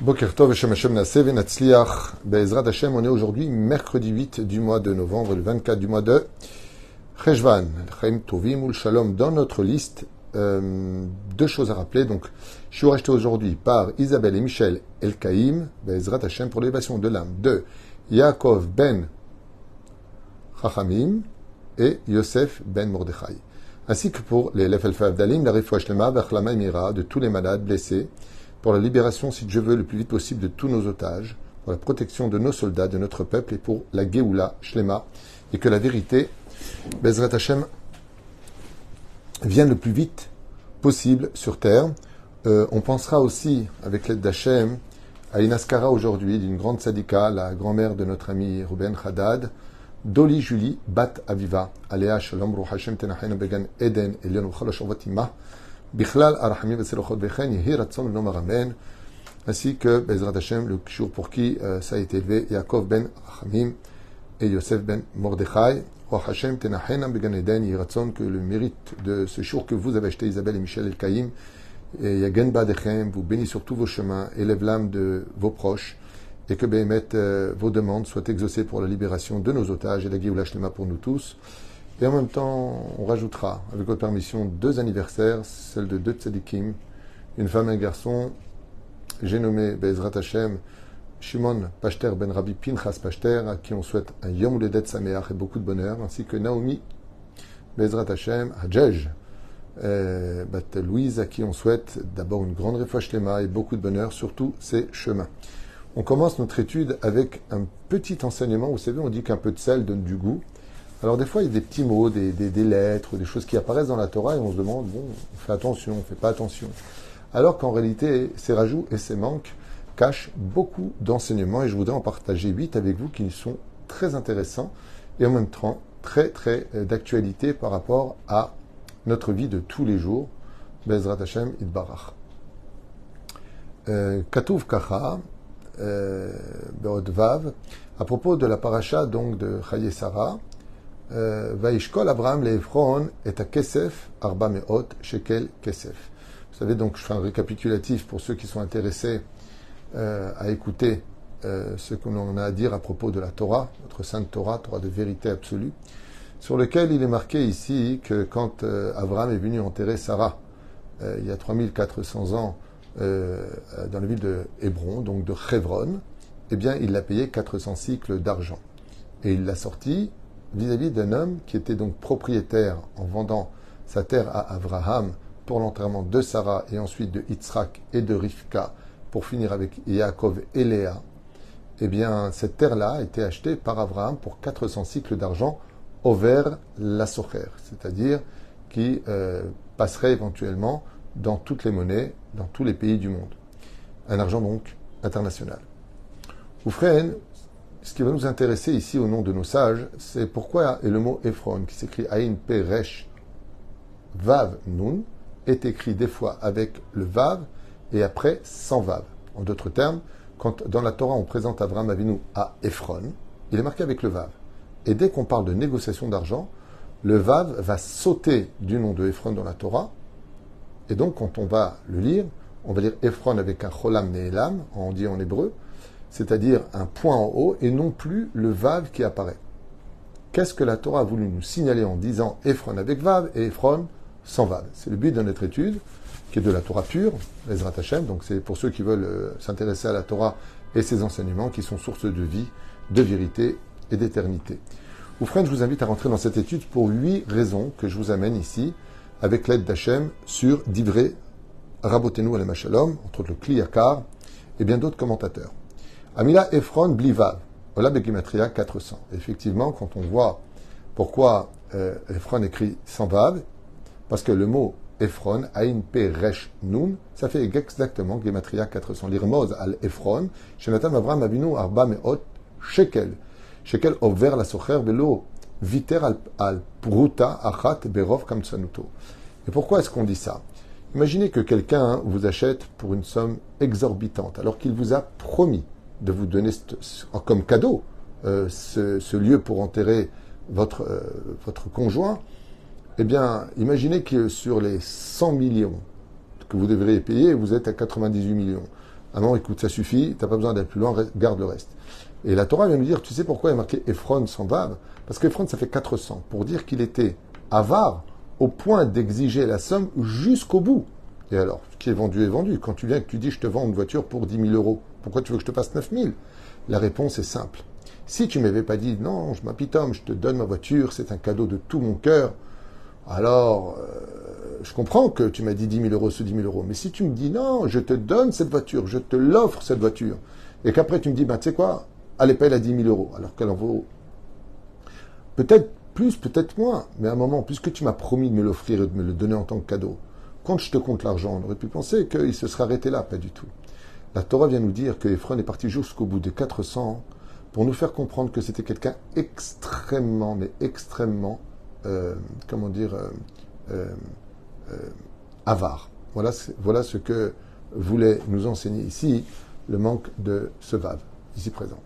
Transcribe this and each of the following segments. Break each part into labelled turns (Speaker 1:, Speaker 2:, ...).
Speaker 1: Boker Tov Hashem Hashem Venatzliach Be'ezrat Hashem. On est aujourd'hui mercredi 8 du mois de novembre, le 24 du mois de Cheshvan, Chaim Tovim ou Shalom. Dans notre liste, euh, deux choses à rappeler. Donc, je suis racheté aujourd'hui par Isabelle et Michel Elkaïm, Be'ezrat Hashem, pour l'élévation de l'âme de Yaakov ben Chachamim et Yosef ben Mordechai. Ainsi que pour les Lefel Dalim, la Refouach Lema, Emira, de tous les malades blessés pour la libération, si Dieu veut, le plus vite possible de tous nos otages, pour la protection de nos soldats, de notre peuple et pour la Géoula, Shlema, et que la vérité, Bezrat Hashem, vienne le plus vite possible sur terre. Euh, on pensera aussi, avec l'aide d'Hachem, à une askara aujourd'hui d'une grande sadika, la grand-mère de notre ami Ruben Haddad, Doli Julie Bat Aviva, Alea Shalom Ruh Hashem Tenachen Began Eden Elion Bichlal Arhamim Veselochot Bechen Yehi Ratson Nom Aramen, ainsi que Bezrat Hashem, le jour pour qui euh, ça a été élevé, Yaakov ben Rachamim et Yosef ben Mordechai. Hashem Tenachenam Began Eden, que le mérite de ce jour que vous avez acheté, Isabelle et Michel El Kaïm, et Yagen Badechem, vous bénisse sur tous vos chemins, élève l'âme de vos proches, et que Behemet, euh, vos demandes soient exaucées pour la libération de nos otages et la Géoula pour nous tous. Et en même temps, on rajoutera, avec votre permission, deux anniversaires, celle de deux tzadikim, une femme et un garçon. J'ai nommé Bezrat Hashem Shimon Pachter ben Rabbi Pinchas Pachter, à qui on souhaite un Yom Uledet Sameach et beaucoup de bonheur, ainsi que Naomi Bezrat Hashem Hajej euh, Bat Louise, à qui on souhaite d'abord une grande Lema et beaucoup de bonheur, surtout ses chemins. On commence notre étude avec un petit enseignement. Vous savez, on dit qu'un peu de sel donne du goût. Alors des fois, il y a des petits mots, des, lettres, des choses qui apparaissent dans la Torah et on se demande, bon, on fait attention, on fait pas attention. Alors qu'en réalité, ces rajouts et ces manques cachent beaucoup d'enseignements et je voudrais en partager huit avec vous qui sont très intéressants et en même temps très très euh, d'actualité par rapport à notre vie de tous les jours. Bezrat Hashem Idbarach. Euh, Katuv Kacha, euh, Vav, à propos de la paracha donc de Chaye Sarah, Vaishkol Abraham est à Kesef, Arba Meot, Shekel Kesef. Vous savez, donc, je fais un récapitulatif pour ceux qui sont intéressés euh, à écouter euh, ce que l'on a à dire à propos de la Torah, notre sainte Torah, Torah de vérité absolue, sur lequel il est marqué ici que quand Abraham est venu enterrer Sarah, il y a 3400 ans, dans la ville de Hébron, donc de Chevron, eh bien, il l'a payé 400 cycles d'argent. Et il l'a sorti vis-à-vis d'un homme qui était donc propriétaire en vendant sa terre à Abraham pour l'enterrement de Sarah et ensuite de Yitzhak et de Rivka pour finir avec Yaakov et Léa, eh bien, cette terre-là a été achetée par Abraham pour 400 cycles d'argent au vers la socher, c'est-à-dire qui euh, passerait éventuellement dans toutes les monnaies, dans tous les pays du monde. Un argent donc international. Ce qui va nous intéresser ici au nom de nos sages, c'est pourquoi est le mot Ephron, qui s'écrit Aïn Peresh Vav Nun, est écrit des fois avec le Vav et après sans Vav. En d'autres termes, quand dans la Torah on présente Abraham Avinu à Ephron, il est marqué avec le Vav. Et dès qu'on parle de négociation d'argent, le Vav va sauter du nom de Ephron dans la Torah. Et donc, quand on va le lire, on va dire Ephron avec un cholam ne'elam, on dit en hébreu, c'est-à-dire un point en haut, et non plus le Vav qui apparaît. Qu'est-ce que la Torah a voulu nous signaler en disant Ephron avec Vav et Ephron sans Vav C'est le but de notre étude, qui est de la Torah pure, Ezrat Hashem, donc c'est pour ceux qui veulent euh, s'intéresser à la Torah et ses enseignements qui sont source de vie, de vérité et d'éternité. Oufren, je vous invite à rentrer dans cette étude pour huit raisons que je vous amène ici, avec l'aide d'Hachem, sur Divré, Rabotenu Alem Shalom, entre autres le Kliyakar et bien d'autres commentateurs. Amila Ephron Blivav. Voilà Begimatria 400. Effectivement, quand on voit pourquoi euh, Ephron écrit sans Vav, parce que le mot Ephron, Ain Pe Resh Nun, ça fait exactement Gematria 400. L'irmoz al Ephron, Shenatam Avram Avinu Arba Meot Shekel. Shekel over la socher velo viter al pruta achat berov kamtsanuto. Et pourquoi est-ce qu'on dit ça? Imaginez que quelqu'un vous achète pour une somme exorbitante, alors qu'il vous a promis de vous donner comme cadeau euh, ce, lieu pour enterrer votre, euh, votre conjoint, eh bien, imaginez que sur les 100 millions que vous devriez payer, vous êtes à 98 millions. Non, écoute, ça suffit, t'as pas besoin d'aller plus loin, garde le reste. Et la Torah vient nous dire, tu sais pourquoi il a marqué Ephron sans Vav Parce qu'Ephron, ça fait 400, pour dire qu'il était avare au point d'exiger la somme jusqu'au bout. Et alors, ce qui est vendu est vendu. Quand tu viens et que tu dis, je te vends une voiture pour 10 000 euros, pourquoi tu veux que je te passe 9 000 La réponse est simple. Si tu m'avais pas dit, non, je m'apitome, je te donne ma voiture, c'est un cadeau de tout mon cœur, alors, euh, je comprends que tu m'as dit 10 000 euros sous 10 000 euros. Mais si tu me dis, non, je te donne cette voiture, je te l'offre cette voiture, et qu'après tu me dis, ben, tu sais quoi, allez, paye la 10 000 euros, alors qu'elle en vaut peut-être plus, peut-être moins, mais à un moment, puisque tu m'as promis de me l'offrir et de me le donner en tant que cadeau, quand je te compte l'argent, on aurait pu penser qu'il se serait arrêté là, pas du tout. La Torah vient nous dire que Ephron est parti jusqu'au bout de 400 ans pour nous faire comprendre que c'était quelqu'un extrêmement, mais extrêmement, euh, comment dire, euh, euh, avare. Voilà, ce que voulait nous enseigner ici le manque de ce vave, ici présent.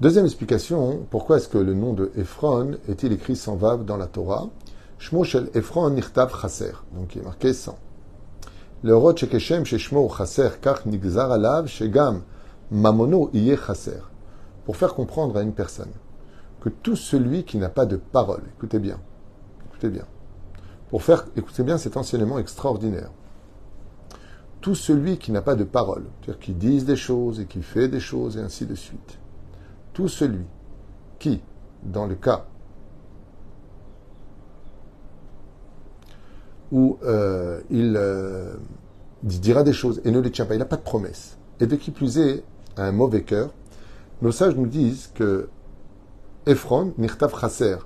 Speaker 1: Deuxième explication, pourquoi est-ce que le nom de Ephron est-il écrit sans vav dans la Torah? Shmo shel Ephron nirtav chaser, donc il est marqué sans. Mamono. Pour faire comprendre à une personne que tout celui qui n'a pas de parole, écoutez bien, écoutez bien, pour faire, écoutez bien cet enseignement extraordinaire. Tout celui qui n'a pas de parole, c'est-à-dire qui dise des choses et qui fait des choses et ainsi de suite tout celui qui, dans le cas où euh, il euh, dira des choses. Et ne les tient pas, il n'a pas de promesse, et de qui plus est, un mauvais cœur, nos sages nous disent que Ephron, Nirtav Chaser,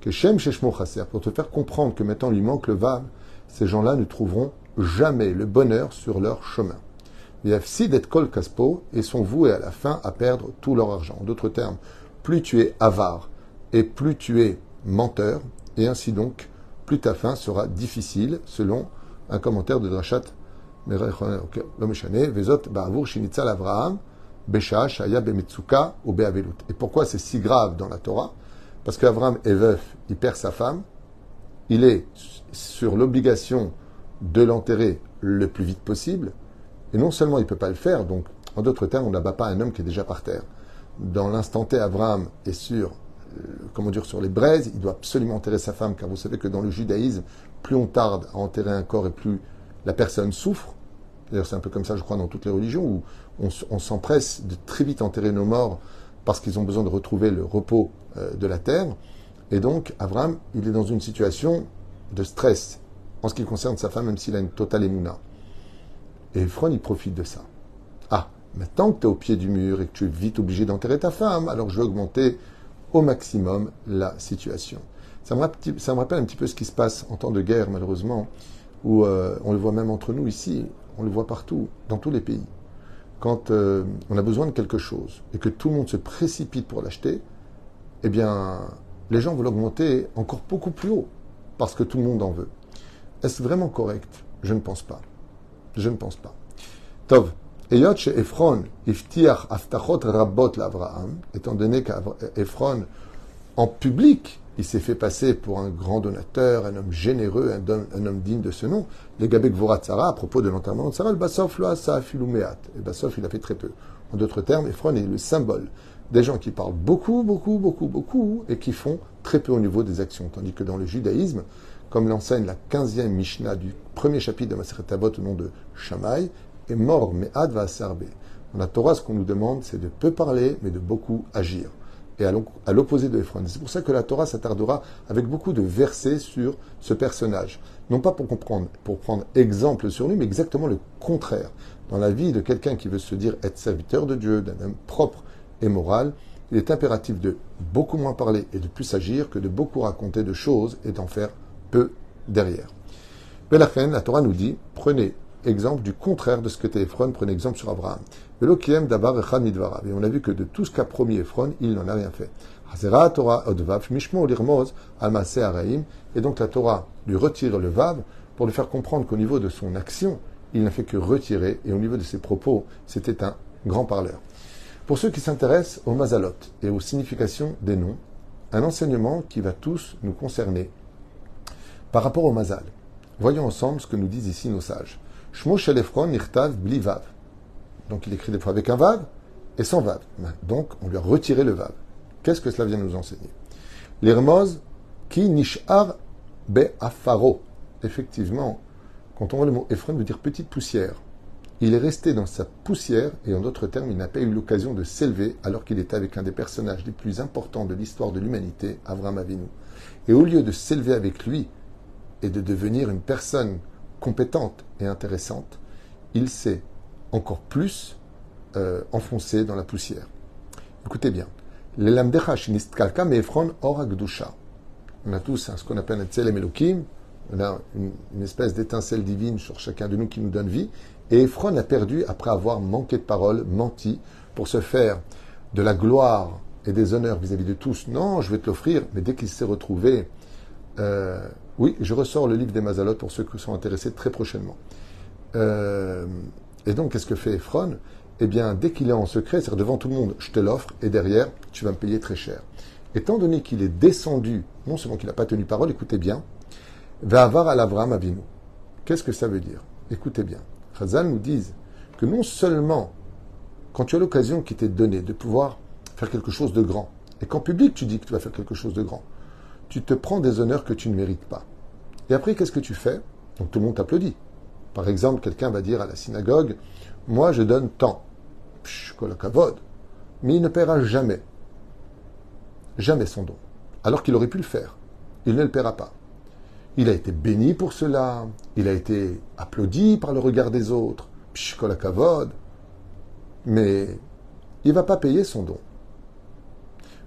Speaker 1: que Shem Sheshmo Chaser, pour te faire comprendre que maintenant lui manque le Vav, ces gens-là ne trouveront jamais le bonheur sur leur chemin. D'être Kol Kaspo et sont voués à la fin à perdre tout leur argent. En d'autres termes, plus tu es avare et plus tu es menteur, et ainsi donc, plus ta fin sera difficile, selon un commentaire de Beavelut. Et pourquoi c'est si grave dans la Torah? Parce qu'Avraham est veuf, il perd sa femme, il est sur l'obligation de l'enterrer le plus vite possible, et non seulement il ne peut pas le faire, donc en d'autres termes, on n'abat pas un homme qui est déjà par terre. Dans l'instant T, Abraham est sur, comment dire, sur les braises, il doit absolument enterrer sa femme, car vous savez que dans le judaïsme, plus on tarde à enterrer un corps et plus la personne souffre. D'ailleurs, c'est un peu comme ça, je crois, dans toutes les religions, où on, s'empresse de très vite enterrer nos morts parce qu'ils ont besoin de retrouver le repos euh, de la terre. Et donc, Abraham, il est dans une situation de stress en ce qui concerne sa femme, même s'il a une totale émouna. Et Ephron, il profite de ça. Ah, maintenant que tu es au pied du mur et que tu es vite obligé d'enterrer ta femme, alors je vais augmenter au maximum la situation. Ça me, rappelle un petit peu ce qui se passe en temps de guerre, malheureusement, où euh, on le voit même entre nous ici, on le voit partout, dans tous les pays. Quand euh, on a besoin de quelque chose et que tout le monde se précipite pour l'acheter, eh bien, les gens veulent l'augmenter encore beaucoup plus haut, parce que tout le monde en veut. Est-ce vraiment correct? Je ne pense pas. Je ne pense pas. Tov. Eyot Ephron iftiach aftachot rabot l'Avraham, étant donné qu'Ephron, en public, il s'est fait passer pour un grand donateur, un homme généreux, un homme, digne de ce nom. Les Gabek Voratzara, à propos de l'enterrement de Sarah, le Bassof lo asa filumeat. Et Bassof, il a fait très peu. En d'autres termes, Ephron est le symbole des gens qui parlent beaucoup, beaucoup, beaucoup, beaucoup, et qui font très peu au niveau des actions. Tandis que dans le judaïsme, comme l'enseigne la 15e Mishnah du premier chapitre de Maseret au nom de Shammai, mort, mais ad va serber. Dans la Torah, ce qu'on nous demande, c'est de peu parler, mais de beaucoup agir. Et à l'opposé de Ephron. C'est pour ça que la Torah s'attardera avec beaucoup de versets sur ce personnage. Non pas pour comprendre, pour prendre exemple sur lui, mais exactement le contraire. Dans la vie de quelqu'un qui veut se dire être serviteur de Dieu, d'un homme propre et moral, il est impératif de beaucoup moins parler et de plus agir que de beaucoup raconter de choses et d'en faire peu derrière. Belachen, la Torah nous dit, prenez exemple du contraire de ce que était Ephron, prenez exemple sur Abraham. Et on a vu que de tout ce qu'a promis Ephron, il n'en a rien fait. Et donc la Torah lui retire le vav pour lui faire comprendre qu'au niveau de son action, il n'a fait que retirer, et au niveau de ses propos, c'était un grand parleur. Pour ceux qui s'intéressent au mazalot et aux significations des noms, un enseignement qui va tous nous concerner par rapport au mazal, voyons ensemble ce que nous disent ici nos sages. Bli vav. Donc il écrit des fois avec un vav et sans vav. Donc on lui a retiré le vav. Qu'est-ce que cela vient nous enseigner? L'irmoz qui nishar be afaro. Effectivement, quand on voit le mot Ephron, veut dire petite poussière. Il est resté dans sa poussière et en d'autres termes, il n'a pas eu l'occasion de s'élever alors qu'il était avec un des personnages les plus importants de l'histoire de l'humanité, Avram Avinu. Et au lieu de s'élever avec lui et de devenir une personne compétente et intéressante, il s'est encore plus euh, enfoncé dans la poussière. Écoutez bien. On a tous ce qu'on appelle un tselem elokim, on a une, une espèce d'étincelle divine sur chacun de nous qui nous donne vie, et Ephron a perdu après avoir manqué de parole, menti, pour se faire de la gloire et des honneurs vis-à-vis de tous. Non, je vais te l'offrir, mais dès qu'il s'est retrouvé, euh, oui, je ressors le livre des Mazalot pour ceux qui sont intéressés très prochainement. Euh, et donc, qu'est-ce que fait Ephron Eh bien, dès qu'il est en secret, c'est-à-dire devant tout le monde, je te l'offre, et derrière, tu vas me payer très cher. Étant donné qu'il est descendu, non seulement qu'il n'a pas tenu parole, écoutez bien, va avoir à l'Avram Avinu. Qu'est-ce que ça veut dire? Écoutez bien. Chazal nous disent que non seulement quand tu as l'occasion qui t'est donnée de pouvoir faire quelque chose de grand, et qu'en public tu dis que tu vas faire quelque chose de grand, tu te prends des honneurs que tu ne mérites pas. Et après, qu'est-ce que tu fais? Donc tout le monde t'applaudit. Par exemple, quelqu'un va dire à la synagogue, moi je donne tant, kavod, mais il ne paiera jamais, jamais son don, alors qu'il aurait pu le faire. Il ne le paiera pas. Il a été béni pour cela, il a été applaudi par le regard des autres, kavod, mais il ne va pas payer son don.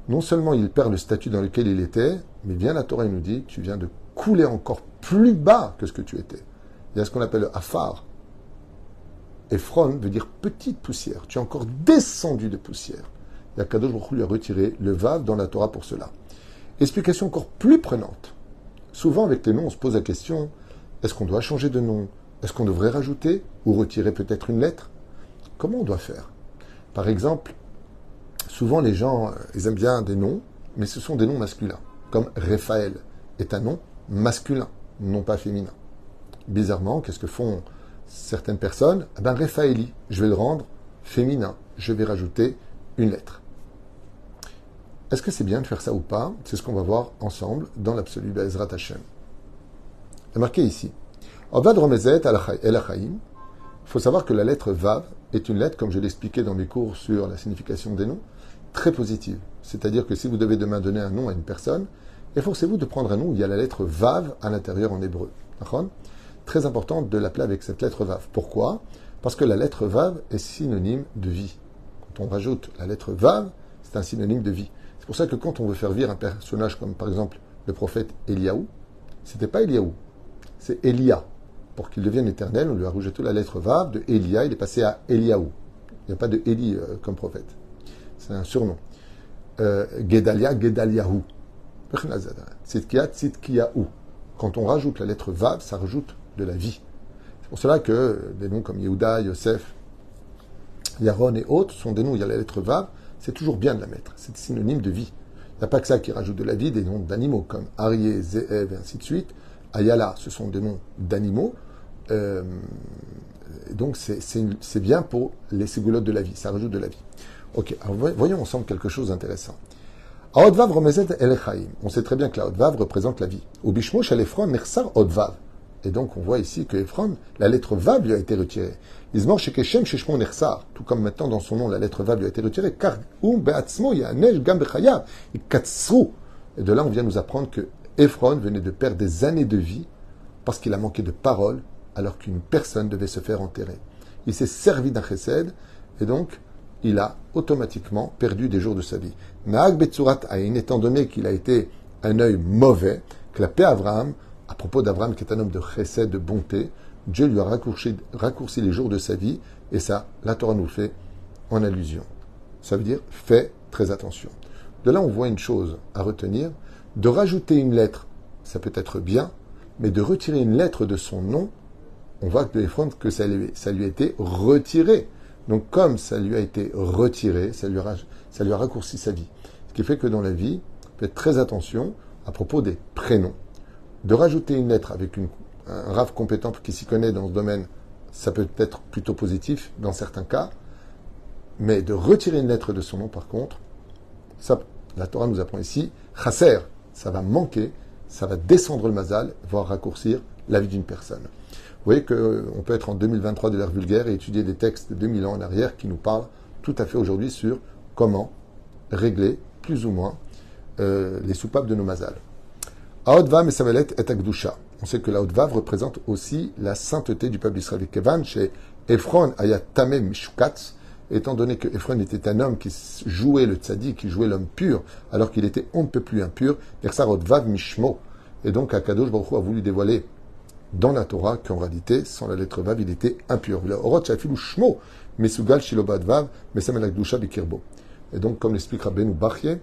Speaker 1: Non seulement il perd le statut dans lequel il était, mais bien la Torah nous dit, tu viens de couler encore plus bas que ce que tu étais. Il y a ce qu'on appelle le afar. Ephron veut dire petite poussière. Tu es encore descendu de poussière. Et Kadosh Baruch lui a retiré le vav dans la Torah pour cela. Explication encore plus prenante. Souvent, avec les noms, on se pose la question est-ce qu'on doit changer de nom? Est-ce qu'on devrait rajouter ou retirer peut-être une lettre? Comment on doit faire? Par exemple, souvent les gens, euh, aiment bien des noms, mais ce sont des noms masculins. Comme Raphaël est un nom masculin, non pas féminin. Bizarrement, qu'est-ce que font certaines personnes? Eh bien, Raphaëli, je vais le rendre féminin. Je vais rajouter une lettre. Est-ce que c'est bien de faire ça ou pas? C'est ce qu'on va voir ensemble dans l'absolu Bezrat Hashem. Il marqué ici. Il faut savoir que la lettre Vav est une lettre, comme je l'expliquais dans mes cours sur la signification des noms, très positive. C'est-à-dire que si vous devez demain donner un nom à une personne, efforcez-vous de prendre un nom où il y a la lettre Vav à l'intérieur en hébreu. Très important de l'appeler avec cette lettre Vav. Pourquoi? Parce que la lettre Vav est synonyme de vie. Quand on rajoute la lettre Vav, c'est un synonyme de vie. C'est pour ça que quand on veut faire vivre un personnage comme par exemple le prophète Eliaou, c'était pas Eliaou, c'est Elia. Pour qu'il devienne éternel, on lui a rejeté la lettre Vav de Elia, il est passé à Eliaou. Il n'y a pas de Eli euh, comme prophète. C'est un surnom. Euh, Gedalia, Gedaliahu. Tzitkia, Tzitkiahu. Quand on rajoute la lettre Vav, ça rajoute de la vie. C'est pour cela que des noms comme Yehuda, Yosef, Yaron et autres sont des noms où il y a la lettre Vav, c'est toujours bien de la mettre. C'est synonyme de vie. Il n'y a pas que ça qui rajoute de la vie, des noms d'animaux comme Arié, Zéev et ainsi de suite. Ayala, ce sont des noms d'animaux. Euh, donc c'est bien pour les ségoulottes de la vie, ça rajoute de la vie. Ok, voyons ensemble quelque chose d'intéressant. El On sait très bien que la Odvav représente la vie. Au Bishmo, chez Nersar Odvav. Et donc on voit ici que Ephron, la lettre Vav lui a été retirée. Ismor Shekeshem Sheshmo Nersar, tout comme maintenant dans son nom la lettre Vav lui a été retirée, car Um Beatzmo Yanej Gam Bechayav. Et de là on vient nous apprendre que Ephron venait de perdre des années de vie parce qu'il a manqué de parole alors qu'une personne devait se faire enterrer. Il s'est servi d'un chesed et donc il a automatiquement perdu des jours de sa vie. Naag Betsurat Aïn, étant donné qu'il a été un œil mauvais, paix Abraham à propos d'Abraham, qui est un homme de chesed, de bonté, Dieu lui a raccourci, les jours de sa vie, et ça, la Torah nous fait en allusion. Ça veut dire, fais très attention. De là, on voit une chose à retenir, de rajouter une lettre, ça peut être bien, mais de retirer une lettre de son nom, on voit que que ça lui, ça lui a été retiré. Donc comme ça lui a été retiré, ça lui a, raccourci sa vie. Ce qui fait que dans la vie, faites très attention à propos des prénoms de rajouter une lettre avec un rave compétent qui s'y connaît dans ce domaine ça peut être plutôt positif dans certains cas, mais de retirer une lettre de son nom, par contre, ça, la Torah nous apprend ici, chasser, ça va manquer, ça va descendre le mazal, voire raccourcir la vie d'une personne. Vous voyez qu'on peut être en 2023 de l'ère vulgaire et étudier des textes de 2000 ans en arrière qui nous parlent tout à fait aujourd'hui sur comment régler, plus ou moins, euh, les soupapes de nos mazals. Aodvav et Samelet et Akdusha. On sait que la représente aussi la sainteté du peuple d'Israël. Kevan chez Ephron Ayatame Mishukatz, étant donné que Ephron était un homme qui jouait le tzaddik, qui jouait l'homme pur, alors qu'il était on ne peut plus impur, Mishmo. Et donc Akadosh Baruch a voulu dévoiler dans la Torah qu'en réalité, sans la lettre Vav, il était impur. Et donc, comme l'explique Rabbeinu Bachye,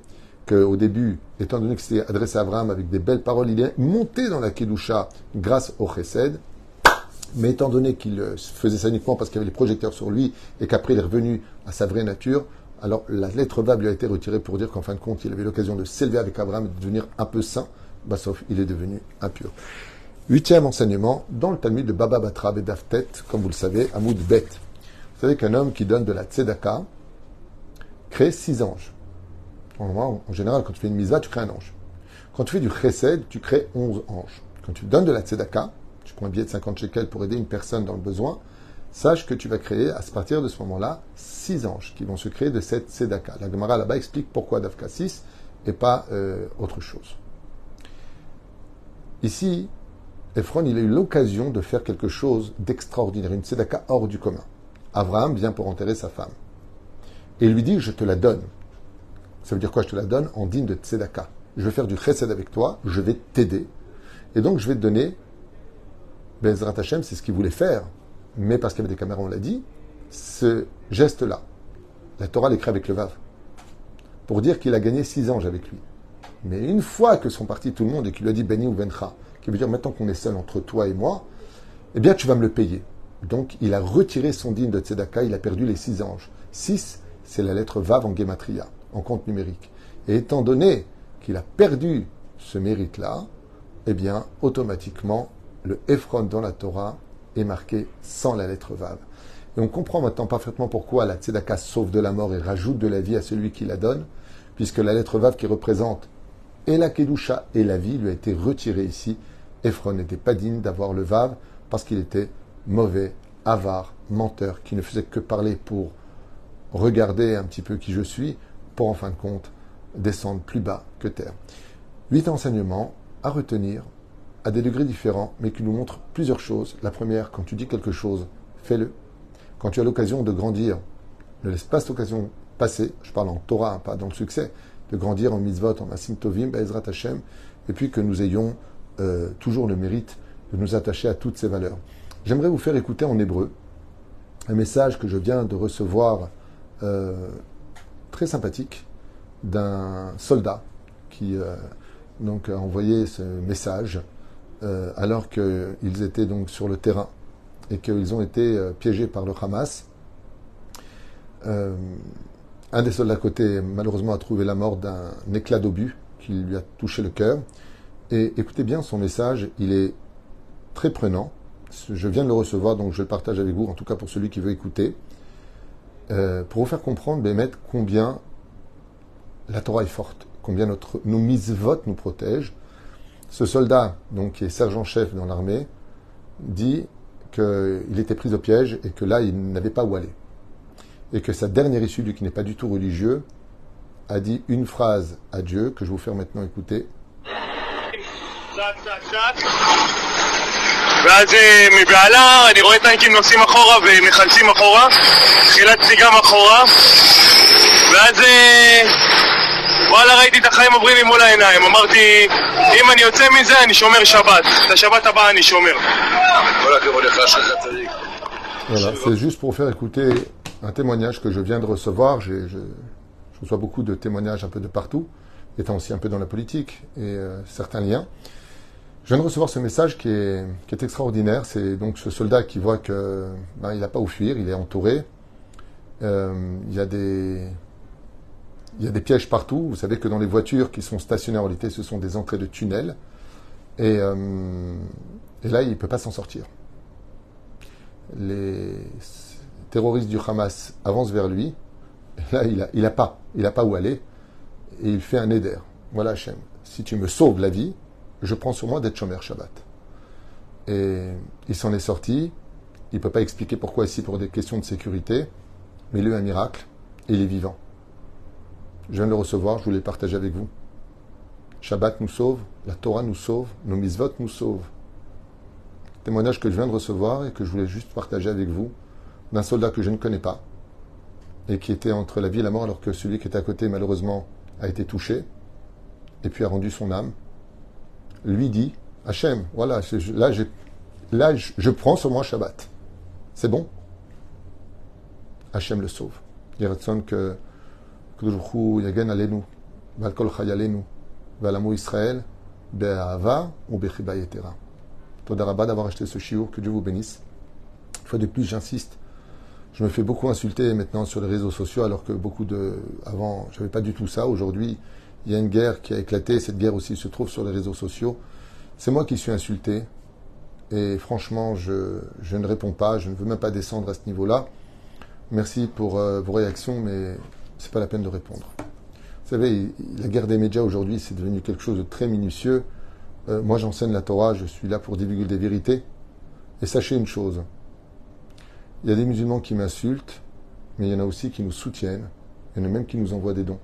Speaker 1: qu'au début, étant donné que c'était adressé à Abraham avec des belles paroles, il est monté dans la Kedusha grâce au Chesed. Mais étant donné qu'il faisait ça uniquement parce qu'il y avait les projecteurs sur lui et qu'après il est revenu à sa vraie nature, alors la lettre Vav lui a été retirée pour dire qu'en fin de compte, il avait l'occasion de s'élever avec Abraham et de devenir un peu saint. Bah, sauf il est devenu impur. Huitième enseignement, dans le Talmud de Baba Batra Bedaftet, comme vous le savez, Amoud Bet. Vous savez qu'un homme qui donne de la tzedaka crée six anges. En général, quand tu fais une misa, tu crées un ange. Quand tu fais du chesed, tu crées onze anges. Quand tu donnes de la tzedaka, tu prends un billet de 50 shekels pour aider une personne dans le besoin, sache que tu vas créer, à partir de ce moment-là, six anges qui vont se créer de cette tzedaka. La Gemara là-bas explique pourquoi Dafka 6 et pas euh, autre chose. Ici, Ephron, il a eu l'occasion de faire quelque chose d'extraordinaire, une tzedaka hors du commun. Abraham vient pour enterrer sa femme. Et lui dit, je te la donne. Ça veut dire quoi, je te la donne En digne de tzedaka. Je vais faire du chesed avec toi, je vais t'aider. Et donc, je vais te donner, Bezrat Hashem, c'est ce qu'il voulait faire, mais parce qu'il y avait des caméras, on l'a dit, ce geste-là. La Torah l'écrit avec le Vav. Pour dire qu'il a gagné six anges avec lui. Mais une fois que sont partis tout le monde et qu'il lui a dit Beni ou Vencha, qui veut dire maintenant qu'on est seul entre toi et moi, eh bien tu vas me le payer. Donc il a retiré son digne de Tzedaka, il a perdu les six anges. Six, c'est la lettre Vav en Gematria, en compte numérique. Et étant donné qu'il a perdu ce mérite-là, eh bien automatiquement le Ephron dans la Torah est marqué sans la lettre Vav. Et on comprend maintenant parfaitement pourquoi la Tzedaka sauve de la mort et rajoute de la vie à celui qui la donne, puisque la lettre Vav qui représente et la Kedusha et la vie lui a été retirée ici Ephron n'était pas digne d'avoir le Vav parce qu'il était mauvais, avare, menteur, qui ne faisait que parler pour regarder un petit peu qui je suis, pour en fin de compte descendre plus bas que terre. Huit enseignements à retenir à des degrés différents, mais qui nous montrent plusieurs choses. La première, quand tu dis quelque chose, fais-le. Quand tu as l'occasion de grandir, ne laisse pas cette occasion passer. Je parle en Torah, pas dans le succès, de grandir en mitzvot, en asim tovim, Hashem, et puis que nous ayons euh, toujours le mérite de nous attacher à toutes ces valeurs. J'aimerais vous faire écouter en hébreu un message que je viens de recevoir euh, très sympathique d'un soldat qui euh, donc a envoyé ce message alors qu'ils étaient donc sur le terrain et qu'ils ont été piégés par le Hamas. Un des soldats à côté, malheureusement, a trouvé la mort d'un éclat d'obus qui lui a touché le cœur. Et écoutez bien son message, il est très prenant. Je viens de le recevoir, donc je le partage avec vous, en tout cas pour celui qui veut écouter, euh, pour vous faire comprendre, Bémet, combien la Torah est forte, combien nos mises-votes nous protègent. Ce soldat, donc, qui est sergent-chef dans l'armée, dit qu'il était pris au piège et que là, il n'avait pas où aller Et que sa dernière issue, lui qui n'est pas du tout religieux, a dit une phrase à Dieu que je vais vous faire maintenant écouter. צ'ק, צ'ק, צ'ק. ואז מבעלה אני רואה טנקים נוסעים אחורה ומחלצים אחורה. חילצתי גם אחורה. ואז וואלה ראיתי את החיים עוברים לי מול העיניים. אמרתי, אם אני יוצא מזה אני שומר שבת. את השבת הבאה אני שומר. כל הכבוד לך שאתה צדיק. Voilà, c'est juste pour faire écouter un témoignage que je viens de recevoir. Je, reçois beaucoup de témoignages un peu de partout, étant aussi un peu dans la politique et euh, certains liens. Je viens de recevoir ce message qui est, extraordinaire. C'est donc ce soldat qui voit que ben, il n'a pas où fuir, il est entouré. Euh, il, y a des, il y a des pièges partout. Vous savez que dans les voitures qui sont stationnées en réalité, ce sont des entrées de tunnels. Et, euh, et là, il ne peut pas s'en sortir. les terroristes du Hamas avancent vers lui. Là, il n'a a pas, il a pas où aller. Et il fait un éder. Voilà Hachem. Si tu me sauves la vie, je prends sur moi d'être Shomer Shabbat. Et il s'en est sorti. Il ne peut pas expliquer pourquoi ici pour des questions de sécurité. Mais il a eu un miracle. Et il est vivant. Je viens de le recevoir, je voulais partager avec vous. Shabbat nous sauve, la Torah nous sauve, nos misvot nous sauvent. Témoignage que je viens de recevoir et que je voulais juste partager avec vous d'un soldat que je ne connais pas et qui était entre la vie et la mort alors que celui qui était à côté malheureusement a été touché et puis a rendu son âme. Lui dit Hachem, voilà, là, là je prends sur moi Shabbat. C'est bon? Hachem le sauve. Il y que Yagen Alenu, Valkol Chayalenu, Valamu Israël, Be'ava ou Bechiba Yetera. D'avoir acheté ce chiour, que Dieu vous bénisse. Une fois de plus, j'insiste. Je me fais beaucoup insulter maintenant sur les réseaux sociaux, alors que beaucoup de. Avant, j'avais pas du tout ça. Aujourd'hui, il y a une guerre qui a éclaté. Cette guerre aussi se trouve sur les réseaux sociaux. C'est moi qui suis insulté. Et franchement, je, je, ne réponds pas. Je ne veux même pas descendre à ce niveau-là. Merci pour euh, vos réactions, mais c'est pas la peine de répondre. Vous savez, la guerre des médias aujourd'hui, c'est devenu quelque chose de très minutieux. Euh, moi, j'enseigne la Torah, je suis là pour divulguer des vérités. Et sachez une chose, il y a des musulmans qui m'insultent, mais il y en a aussi qui nous soutiennent, il y en même qui nous envoient des dons.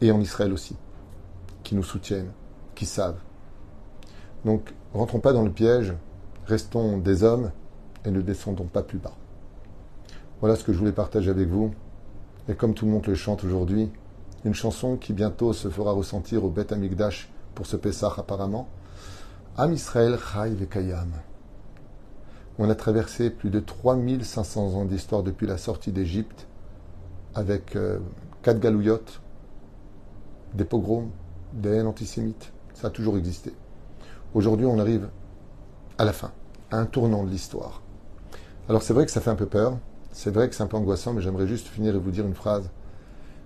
Speaker 1: Et en Israël aussi, qui nous soutiennent, qui savent. Donc, rentrons pas dans le piège, restons des hommes et ne descendons pas plus bas. Voilà ce que je voulais partager avec vous. Et comme tout le monde le chante aujourd'hui, une chanson qui bientôt se fera ressentir au Beth Amikdash pour ce Pessah apparemment. Am Israël Chai Vekayam. On a traversé plus de 3500 ans d'histoire depuis la sortie d'Égypte avec euh, quatre galouillottes, des pogroms, des haines antisémites. Ça a toujours existé. Aujourd'hui, on arrive à la fin, à un tournant de l'histoire. Alors c'est vrai que ça fait un peu peur, c'est vrai que c'est un peu angoissant, mais j'aimerais juste finir et vous dire une phrase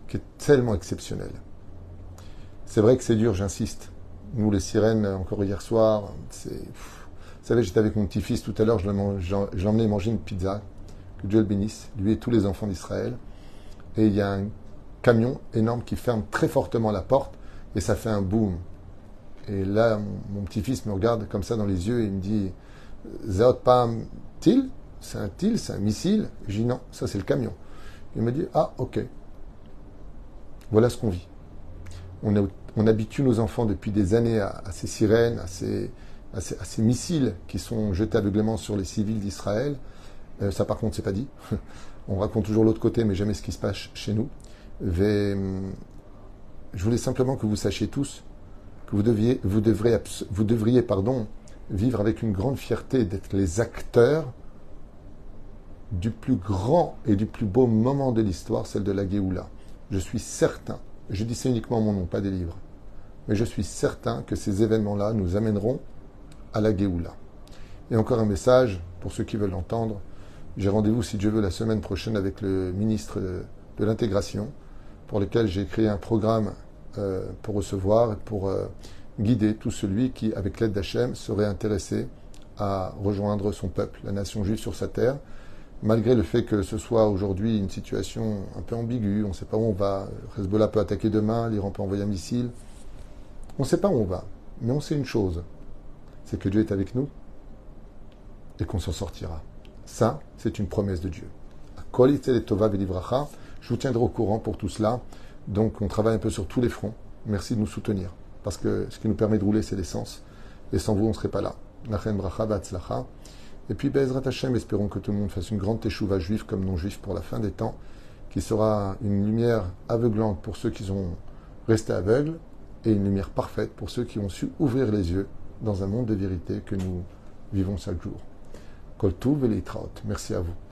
Speaker 1: qui est tellement exceptionnelle. C'est vrai que c'est dur, j'insiste. Nous, les sirènes, encore hier soir, c'est. Vous savez, j'étais avec mon petit-fils tout à l'heure, je l'ai emmené manger une pizza, que Dieu le bénisse, lui et tous les enfants d'Israël. Et il y a un camion énorme qui ferme très fortement la porte, et ça fait un boom. Et là, mon, petit-fils me regarde comme ça dans les yeux et il me dit Zéot Pam Til? C'est un TIL, c'est un missile? Je dis non, ça c'est le camion. Il me dit ah ok. Voilà ce qu'on vit. On, habitue nos enfants depuis des années à, ces sirènes, à ces, missiles qui sont jetés aveuglément sur les civils d'Israël. Euh, ça par contre c'est pas dit. on raconte toujours l'autre côté, mais jamais ce qui se passe chez nous. je voulais simplement que vous sachiez tous que vous, deviez, vous, devriez, vous devriez pardon, vivre avec une grande fierté d'être les acteurs du plus grand et du plus beau moment de l'histoire, celle de la Géoula. Je suis certain, je dis ça uniquement mon nom, pas des livres, mais je suis certain que ces événements-là nous amèneront à la Géoula. Et encore un message pour ceux qui veulent l'entendre. J'ai rendez-vous, si Dieu veut, la semaine prochaine avec le ministre de l'intégration, pour lequel j'ai créé un programme euh, pour recevoir et pour euh, guider tout celui qui, avec l'aide d'Hachem, serait intéressé à rejoindre son peuple, la nation juive sur sa terre malgré le fait que ce soit aujourd'hui une situation un peu ambiguë, on ne sait pas où on va, Hezbollah peut attaquer demain, l'Iran peut envoyer un missile, on ne sait pas où on va, mais on sait une chose, c'est que Dieu est avec nous et qu'on s'en sortira. Ça, c'est une promesse de Dieu. Je vous tiendrai au courant pour tout cela. Donc, on travaille un peu sur tous les fronts. Merci de nous soutenir. Parce que ce qui nous permet de rouler, c'est l'essence. Et sans vous, on ne serait pas là. Et puis, Bezrat espérons que tout le monde fasse une grande teshuva juive comme non juif pour la fin des temps, qui sera une lumière aveuglante pour ceux qui ont resté aveugles et une lumière parfaite pour ceux qui ont su ouvrir les yeux dans un monde de vérité que nous vivons chaque jour. Kol Merci à vous.